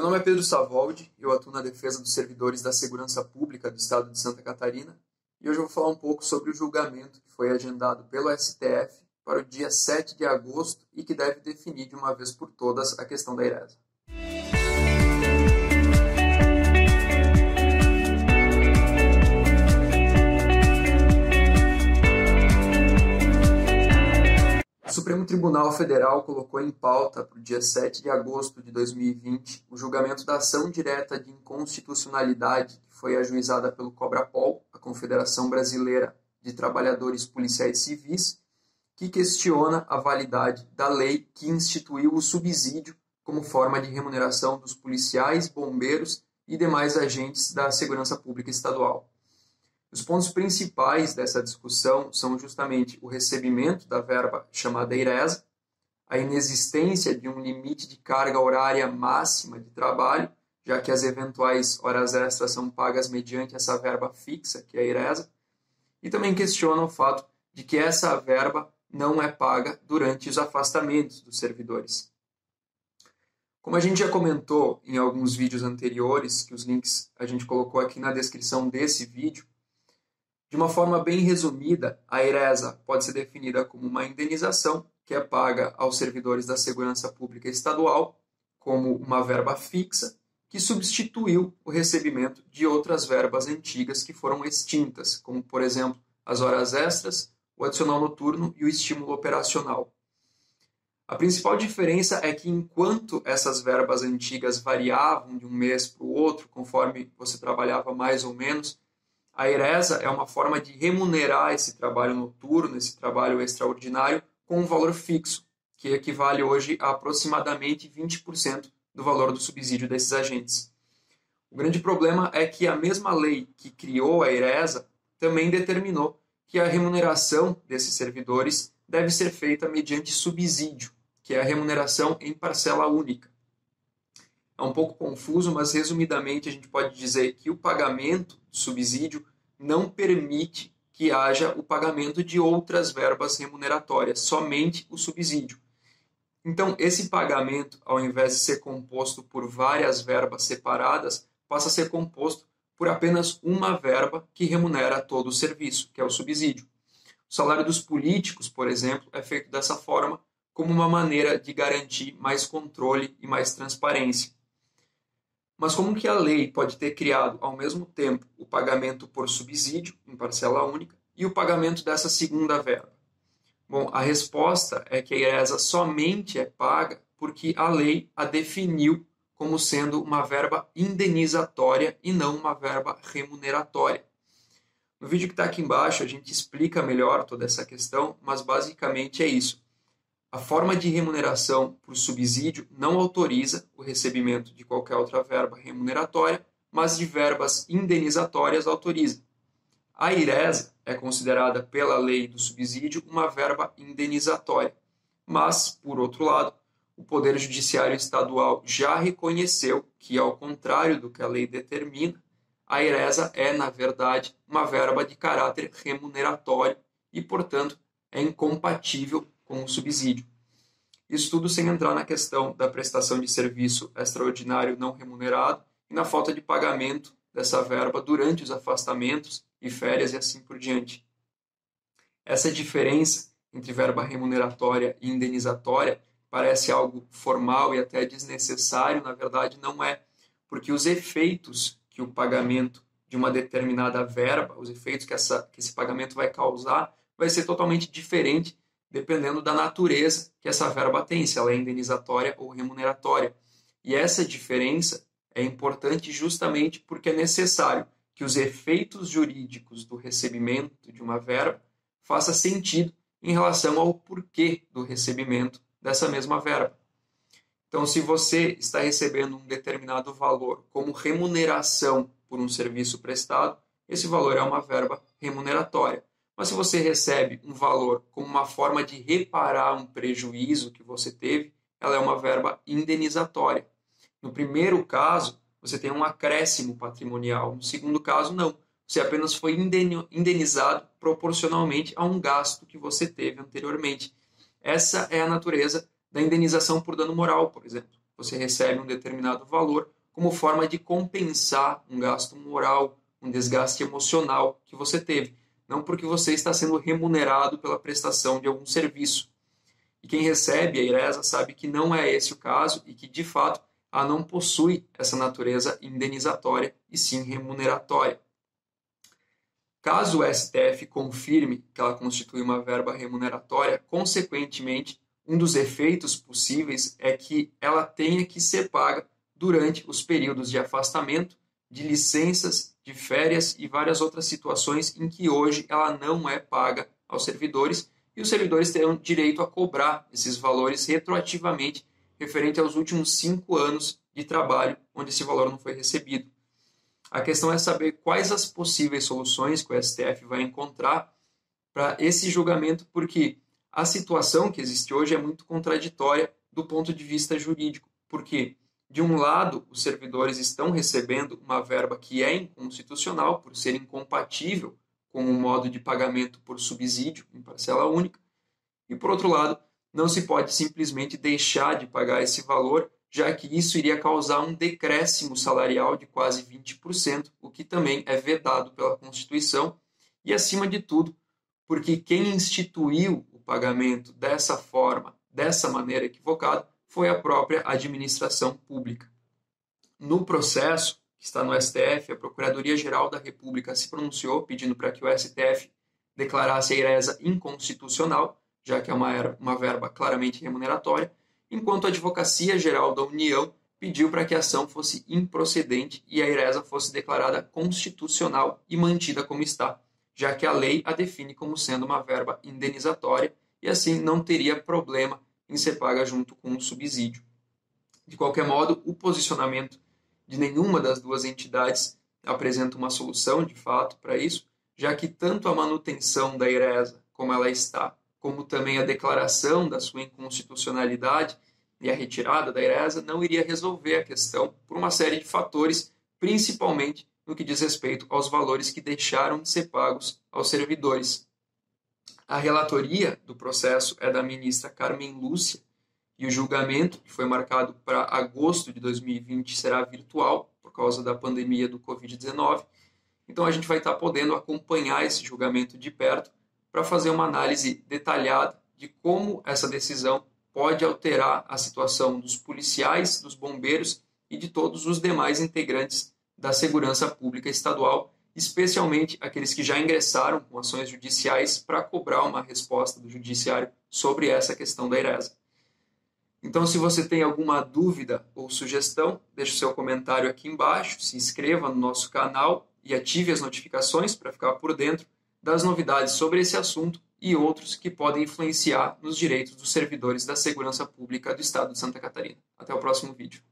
Meu nome é Pedro Savoldi, eu atuo na defesa dos servidores da segurança pública do estado de Santa Catarina e hoje eu vou falar um pouco sobre o julgamento que foi agendado pelo STF para o dia 7 de agosto e que deve definir de uma vez por todas a questão da IRESA. Tribunal Federal colocou em pauta para o dia 7 de agosto de 2020 o julgamento da ação direta de inconstitucionalidade que foi ajuizada pelo Cobrapol, a Confederação Brasileira de Trabalhadores Policiais Civis, que questiona a validade da lei que instituiu o subsídio como forma de remuneração dos policiais, bombeiros e demais agentes da segurança pública estadual. Os pontos principais dessa discussão são justamente o recebimento da verba chamada IRESA, a inexistência de um limite de carga horária máxima de trabalho, já que as eventuais horas extras são pagas mediante essa verba fixa, que é a IRESA, e também questiona o fato de que essa verba não é paga durante os afastamentos dos servidores. Como a gente já comentou em alguns vídeos anteriores, que os links a gente colocou aqui na descrição desse vídeo, de uma forma bem resumida, a IRESA pode ser definida como uma indenização que é paga aos servidores da segurança pública estadual como uma verba fixa que substituiu o recebimento de outras verbas antigas que foram extintas, como, por exemplo, as horas extras, o adicional noturno e o estímulo operacional. A principal diferença é que, enquanto essas verbas antigas variavam de um mês para o outro, conforme você trabalhava mais ou menos, a ERESA é uma forma de remunerar esse trabalho noturno, esse trabalho extraordinário, com um valor fixo, que equivale hoje a aproximadamente 20% do valor do subsídio desses agentes. O grande problema é que a mesma lei que criou a ERESA também determinou que a remuneração desses servidores deve ser feita mediante subsídio, que é a remuneração em parcela única. É um pouco confuso, mas resumidamente a gente pode dizer que o pagamento do subsídio não permite que haja o pagamento de outras verbas remuneratórias, somente o subsídio. Então, esse pagamento, ao invés de ser composto por várias verbas separadas, passa a ser composto por apenas uma verba que remunera todo o serviço, que é o subsídio. O salário dos políticos, por exemplo, é feito dessa forma como uma maneira de garantir mais controle e mais transparência. Mas como que a lei pode ter criado ao mesmo tempo o pagamento por subsídio, em parcela única, e o pagamento dessa segunda verba? Bom, a resposta é que a IRESA somente é paga porque a lei a definiu como sendo uma verba indenizatória e não uma verba remuneratória. No vídeo que está aqui embaixo a gente explica melhor toda essa questão, mas basicamente é isso. A forma de remuneração por subsídio não autoriza o recebimento de qualquer outra verba remuneratória, mas de verbas indenizatórias autoriza. A IRESA é considerada pela lei do subsídio uma verba indenizatória, mas, por outro lado, o Poder Judiciário Estadual já reconheceu que, ao contrário do que a lei determina, a IRESA é, na verdade, uma verba de caráter remuneratório e, portanto, é incompatível com o subsídio. Isso tudo sem entrar na questão da prestação de serviço extraordinário não remunerado e na falta de pagamento dessa verba durante os afastamentos e férias e assim por diante. Essa diferença entre verba remuneratória e indenizatória parece algo formal e até desnecessário, na verdade não é, porque os efeitos que o pagamento de uma determinada verba, os efeitos que, essa, que esse pagamento vai causar, vai ser totalmente diferente dependendo da natureza que essa verba tem, se ela é indenizatória ou remuneratória. E essa diferença é importante justamente porque é necessário que os efeitos jurídicos do recebimento de uma verba façam sentido em relação ao porquê do recebimento dessa mesma verba. Então, se você está recebendo um determinado valor como remuneração por um serviço prestado, esse valor é uma verba remuneratória. Mas se você recebe um valor como uma forma de reparar um prejuízo que você teve, ela é uma verba indenizatória. No primeiro caso, você tem um acréscimo patrimonial. No segundo caso, não. Você apenas foi indenizado proporcionalmente a um gasto que você teve anteriormente. Essa é a natureza da indenização por dano moral, por exemplo. você recebe um determinado valor como forma de compensar um gasto moral, um desgaste emocional que você teve, não porque você está sendo remunerado pela prestação de algum serviço. E quem recebe a IRESA sabe que não é esse o caso e que, de fato, ela não possui essa natureza indenizatória e sim remuneratória. Caso o STF confirme que ela constitui uma verba remuneratória, consequentemente, um dos efeitos possíveis é que ela tenha que ser paga durante os períodos de afastamento, de licenças, de férias e várias outras situações em que hoje ela não é paga aos servidores e os servidores terão direito a cobrar esses valores retroativamente referente aos últimos cinco anos de trabalho onde esse valor não foi recebido. A questão é saber quais as possíveis soluções que o STF vai encontrar para esse julgamento, porque a situação que existe hoje é muito contraditória do ponto de vista jurídico. Porque, de um lado, os servidores estão recebendo uma verba que é inconstitucional por ser incompatível com o modo de pagamento por subsídio em parcela única, e por outro lado, não se pode simplesmente deixar de pagar esse valor já que isso iria causar um decréscimo salarial de quase 20%, o que também é vedado pela Constituição, e acima de tudo, porque quem instituiu o pagamento dessa forma, dessa maneira equivocada, foi a própria administração pública. No processo, que está no STF, a Procuradoria-Geral da República se pronunciou pedindo para que o STF declarasse a IRESA inconstitucional, já que é uma, uma verba claramente remuneratória, enquanto a Advocacia Geral da União pediu para que a ação fosse improcedente e a IRESA fosse declarada constitucional e mantida como está, já que a lei a define como sendo uma verba indenizatória e assim não teria problema em ser paga junto com o subsídio. De qualquer modo, o posicionamento de nenhuma das duas entidades apresenta uma solução de fato para isso, já que tanto a manutenção da IRESA como ela está como também a declaração da sua inconstitucionalidade e a retirada da IRESA não iria resolver a questão por uma série de fatores, principalmente no que diz respeito aos valores que deixaram de ser pagos aos servidores. A relatoria do processo é da ministra Carmen Lúcia e o julgamento, que foi marcado para agosto de 2020, será virtual por causa da pandemia do Covid-19. Então a gente vai estar podendo acompanhar esse julgamento de perto para fazer uma análise detalhada de como essa decisão pode alterar a situação dos policiais, dos bombeiros e de todos os demais integrantes da segurança pública estadual, especialmente aqueles que já ingressaram com ações judiciais para cobrar uma resposta do judiciário sobre essa questão da IRESA. Então, se você tem alguma dúvida ou sugestão, deixe seu comentário aqui embaixo, se inscreva no nosso canal e ative as notificações para ficar por dentro das novidades sobre esse assunto e outros que podem influenciar nos direitos dos servidores da segurança pública do Estado de Santa Catarina. Até o próximo vídeo.